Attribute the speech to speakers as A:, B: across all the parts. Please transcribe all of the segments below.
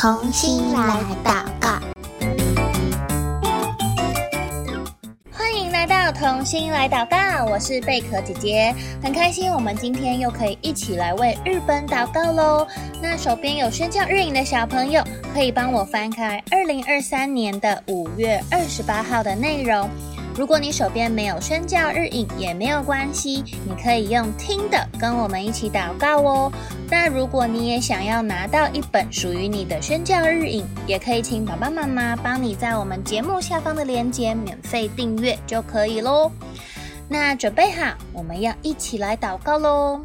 A: 同心来祷告，
B: 欢迎来到同心来祷告。我是贝壳姐姐，很开心我们今天又可以一起来为日本祷告喽。那手边有宣教日影的小朋友，可以帮我翻开二零二三年的五月二十八号的内容。如果你手边没有宣教日影也没有关系，你可以用听的跟我们一起祷告哦。那如果你也想要拿到一本属于你的宣教日影，也可以请爸爸妈妈帮你在我们节目下方的链接免费订阅就可以喽。那准备好，我们要一起来祷告喽。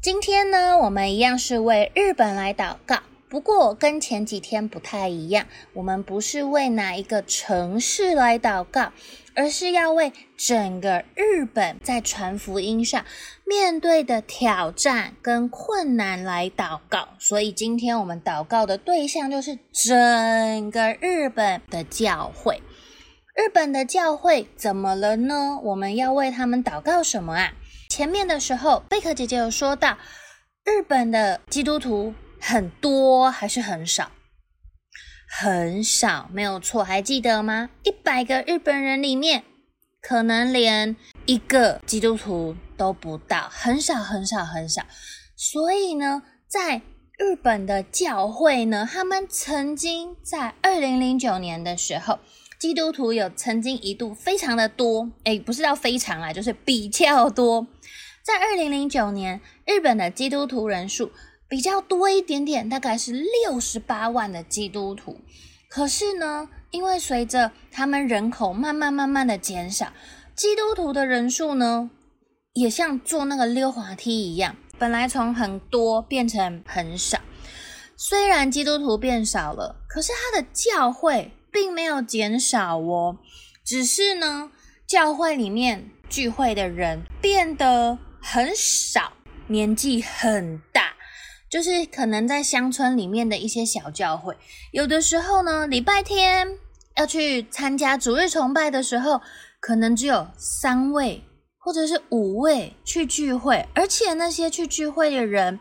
B: 今天呢，我们一样是为日本来祷告。不过跟前几天不太一样，我们不是为哪一个城市来祷告，而是要为整个日本在传福音上面对的挑战跟困难来祷告。所以今天我们祷告的对象就是整个日本的教会。日本的教会怎么了呢？我们要为他们祷告什么啊？前面的时候，贝壳姐姐有说到，日本的基督徒。很多还是很少？很少，没有错，还记得吗？一百个日本人里面，可能连一个基督徒都不到，很少，很少，很少。所以呢，在日本的教会呢，他们曾经在二零零九年的时候，基督徒有曾经一度非常的多，诶，不是到非常啊，就是比较多。在二零零九年，日本的基督徒人数。比较多一点点，大概是六十八万的基督徒。可是呢，因为随着他们人口慢慢慢慢的减少，基督徒的人数呢，也像坐那个溜滑梯一样，本来从很多变成很少。虽然基督徒变少了，可是他的教会并没有减少哦，只是呢，教会里面聚会的人变得很少，年纪很大。就是可能在乡村里面的一些小教会，有的时候呢，礼拜天要去参加主日崇拜的时候，可能只有三位或者是五位去聚会，而且那些去聚会的人，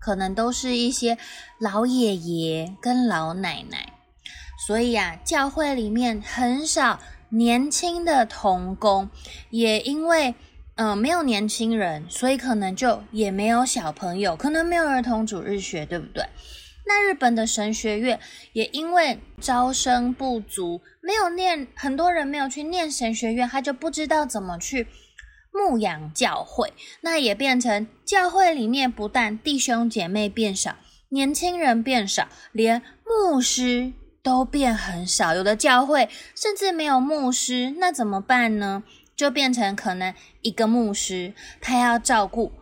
B: 可能都是一些老爷爷跟老奶奶，所以啊，教会里面很少年轻的童工，也因为。嗯、没有年轻人，所以可能就也没有小朋友，可能没有儿童主日学，对不对？那日本的神学院也因为招生不足，没有念，很多人没有去念神学院，他就不知道怎么去牧养教会，那也变成教会里面不但弟兄姐妹变少，年轻人变少，连牧师都变很少，有的教会甚至没有牧师，那怎么办呢？就变成可能一个牧师，他要照顾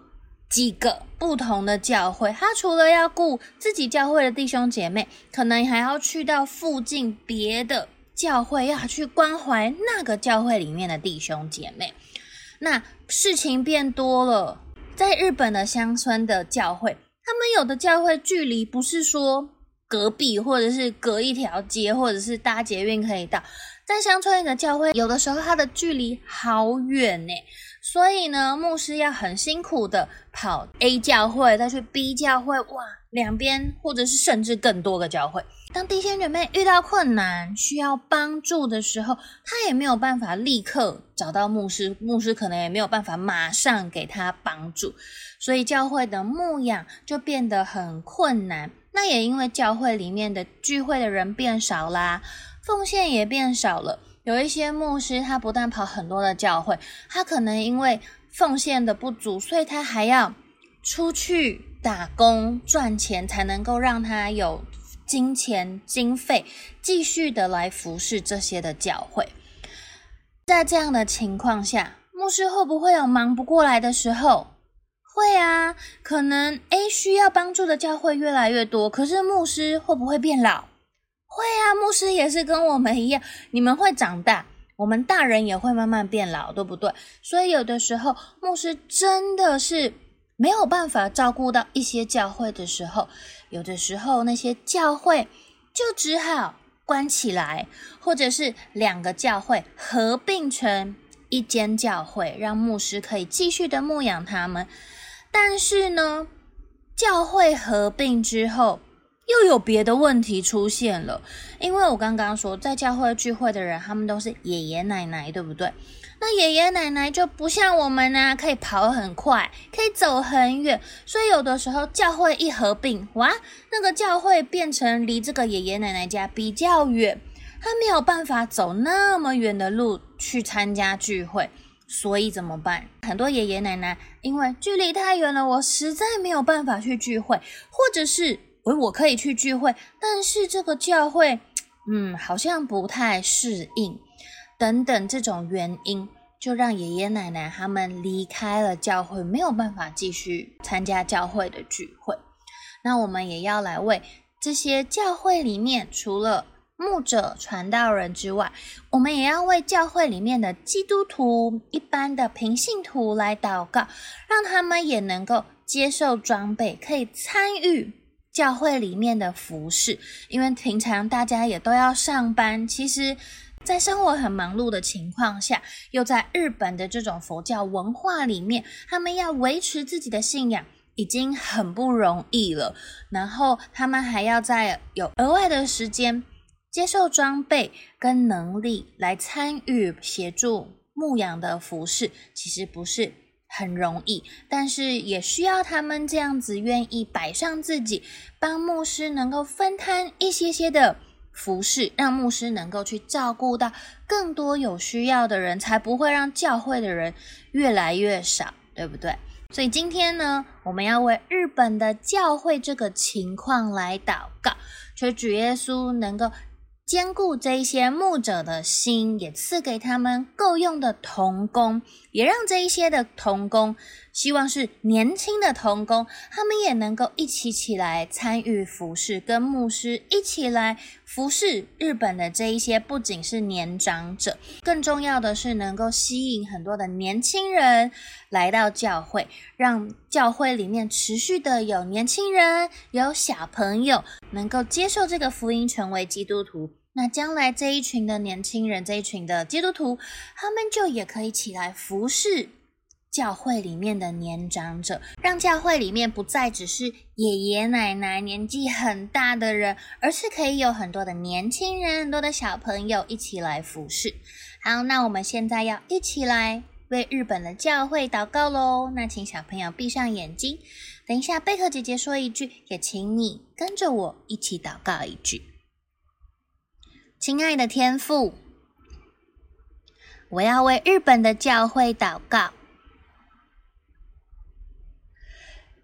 B: 几个不同的教会。他除了要顾自己教会的弟兄姐妹，可能还要去到附近别的教会，要去关怀那个教会里面的弟兄姐妹。那事情变多了，在日本的乡村的教会，他们有的教会距离不是说隔壁，或者是隔一条街，或者是搭捷运可以到。在乡村里的教会，有的时候它的距离好远呢，所以呢，牧师要很辛苦的跑 A 教会，再去 B 教会，哇，两边或者是甚至更多个教会。当弟兄姐妹遇到困难需要帮助的时候，他也没有办法立刻找到牧师，牧师可能也没有办法马上给他帮助，所以教会的牧养就变得很困难。那也因为教会里面的聚会的人变少啦。奉献也变少了，有一些牧师，他不但跑很多的教会，他可能因为奉献的不足，所以他还要出去打工赚钱，才能够让他有金钱经费继续的来服侍这些的教会。在这样的情况下，牧师会不会有忙不过来的时候？会啊，可能 A 需要帮助的教会越来越多，可是牧师会不会变老？会啊，牧师也是跟我们一样，你们会长大，我们大人也会慢慢变老，对不对？所以有的时候，牧师真的是没有办法照顾到一些教会的时候，有的时候那些教会就只好关起来，或者是两个教会合并成一间教会，让牧师可以继续的牧养他们。但是呢，教会合并之后，又有别的问题出现了。因为我刚刚说，在教会聚会的人，他们都是爷爷奶奶，对不对？那爷爷奶奶就不像我们呢、可以跑很快，可以走很远，所以有的时候教会一合并，哇，那个教会变成离这个爷爷奶奶家比较远，他没有办法走那么远的路去参加聚会，所以怎么办？很多爷爷奶奶因为距离太远了，我实在没有办法去聚会，或者是我我可以去聚会，但是这个教会，嗯，好像不太适应。等等，这种原因就让爷爷奶奶他们离开了教会，没有办法继续参加教会的聚会。那我们也要来为这些教会里面除了牧者、传道人之外，我们也要为教会里面的基督徒、一般的平信徒来祷告，让他们也能够接受装备，可以参与教会里面的服饰。因为平常大家也都要上班，其实。在生活很忙碌的情况下，又在日本的这种佛教文化里面，他们要维持自己的信仰已经很不容易了。然后他们还要再有额外的时间接受装备跟能力来参与协助牧养的服饰，其实不是很容易。但是也需要他们这样子愿意摆上自己，帮牧师能够分摊一些些的。服饰，让牧师能够去照顾到更多有需要的人，才不会让教会的人越来越少，对不对？所以今天呢，我们要为日本的教会这个情况来祷告，求主耶稣能够。兼顾这一些牧者的心，也赐给他们够用的童工，也让这一些的童工，希望是年轻的童工，他们也能够一起起来参与服饰，跟牧师一起来服侍。日本的这一些不仅是年长者，更重要的是能够吸引很多的年轻人来到教会，让教会里面持续的有年轻人、有小朋友能够接受这个福音，成为基督徒。那将来这一群的年轻人，这一群的基督徒，他们就也可以起来服侍教会里面的年长者，让教会里面不再只是爷爷奶奶年纪很大的人，而是可以有很多的年轻人、很多的小朋友一起来服侍。好，那我们现在要一起来为日本的教会祷告喽。那请小朋友闭上眼睛，等一下贝壳姐姐说一句，也请你跟着我一起祷告一句。亲爱的天父，我要为日本的教会祷告，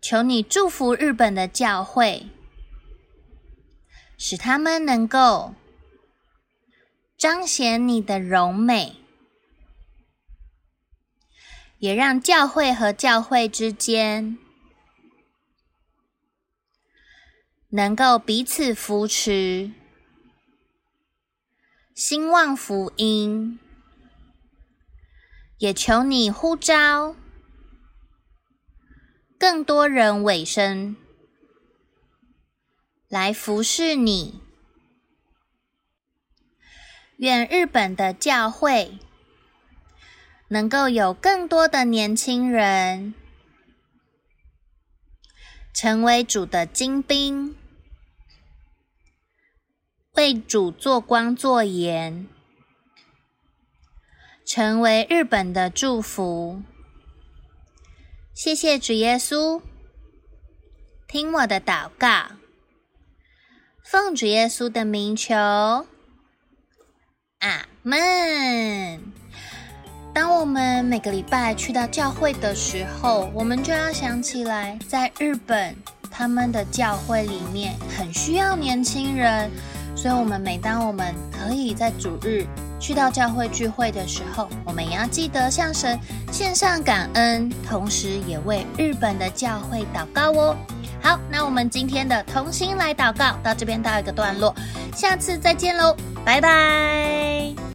B: 求你祝福日本的教会，使他们能够彰显你的荣美，也让教会和教会之间能够彼此扶持。兴旺福音，也求你呼召更多人委身来服侍你。愿日本的教会能够有更多的年轻人成为主的精兵。为主做光做盐，成为日本的祝福。谢谢主耶稣，听我的祷告，奉主耶稣的名求，阿门。当我们每个礼拜去到教会的时候，我们就要想起来，在日本他们的教会里面很需要年轻人。所以，我们每当我们可以在主日去到教会聚会的时候，我们也要记得向神献上感恩，同时也为日本的教会祷告哦。好，那我们今天的同心来祷告到这边到一个段落，下次再见喽，拜拜。